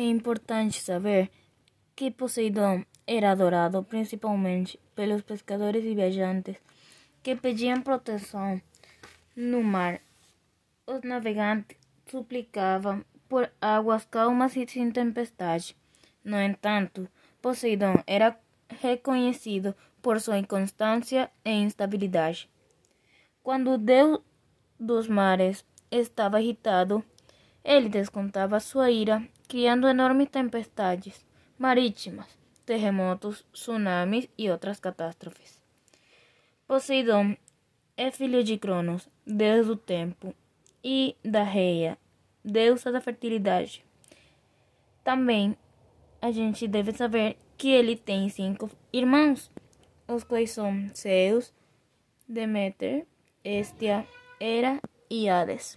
É importante saber que Poseidon era adorado principalmente pelos pescadores e viajantes que pediam proteção no mar. Os navegantes suplicavam por águas calmas e sem tempestade. No entanto, Poseidon era reconhecido por sua inconstância e instabilidade. Quando o deus dos mares estava irritado, ele descontava sua ira, criando enormes tempestades marítimas, terremotos, tsunamis e outras catástrofes. Poseidon é filho de Cronos, deus do tempo, e da Reia, deusa da fertilidade. Também a gente deve saber que ele tem cinco irmãos, os quais são Zeus, Deméter, Hestia, Hera e Hades.